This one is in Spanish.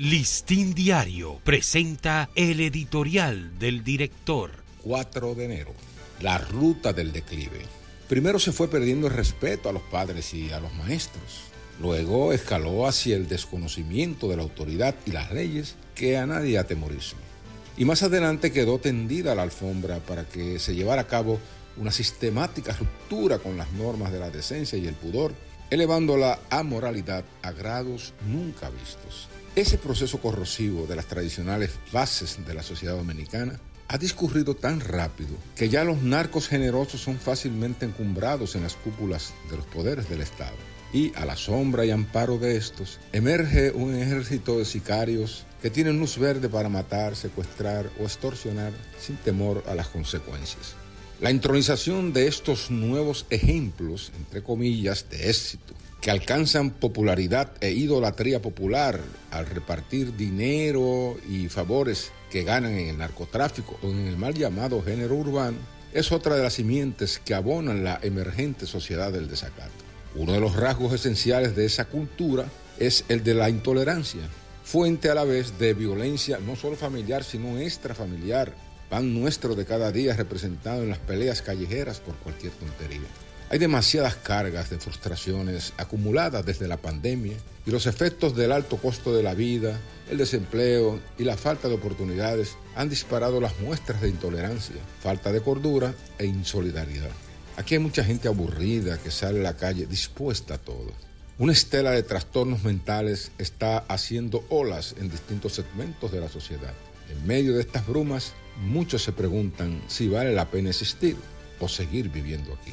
Listín Diario presenta el editorial del director. 4 de enero. La ruta del declive. Primero se fue perdiendo el respeto a los padres y a los maestros. Luego escaló hacia el desconocimiento de la autoridad y las leyes que a nadie atemorizó. Y más adelante quedó tendida la alfombra para que se llevara a cabo una sistemática ruptura con las normas de la decencia y el pudor, elevando la amoralidad a grados nunca vistos. Ese proceso corrosivo de las tradicionales bases de la sociedad dominicana ha discurrido tan rápido que ya los narcos generosos son fácilmente encumbrados en las cúpulas de los poderes del Estado. Y a la sombra y amparo de estos emerge un ejército de sicarios que tienen luz verde para matar, secuestrar o extorsionar sin temor a las consecuencias. La intronización de estos nuevos ejemplos, entre comillas, de éxito que alcanzan popularidad e idolatría popular al repartir dinero y favores que ganan en el narcotráfico o en el mal llamado género urbano, es otra de las simientes que abonan la emergente sociedad del desacato. Uno de los rasgos esenciales de esa cultura es el de la intolerancia, fuente a la vez de violencia no solo familiar, sino extrafamiliar, pan nuestro de cada día representado en las peleas callejeras por cualquier tontería. Hay demasiadas cargas de frustraciones acumuladas desde la pandemia y los efectos del alto costo de la vida, el desempleo y la falta de oportunidades han disparado las muestras de intolerancia, falta de cordura e insolidaridad. Aquí hay mucha gente aburrida que sale a la calle dispuesta a todo. Una estela de trastornos mentales está haciendo olas en distintos segmentos de la sociedad. En medio de estas brumas, muchos se preguntan si vale la pena existir o seguir viviendo aquí.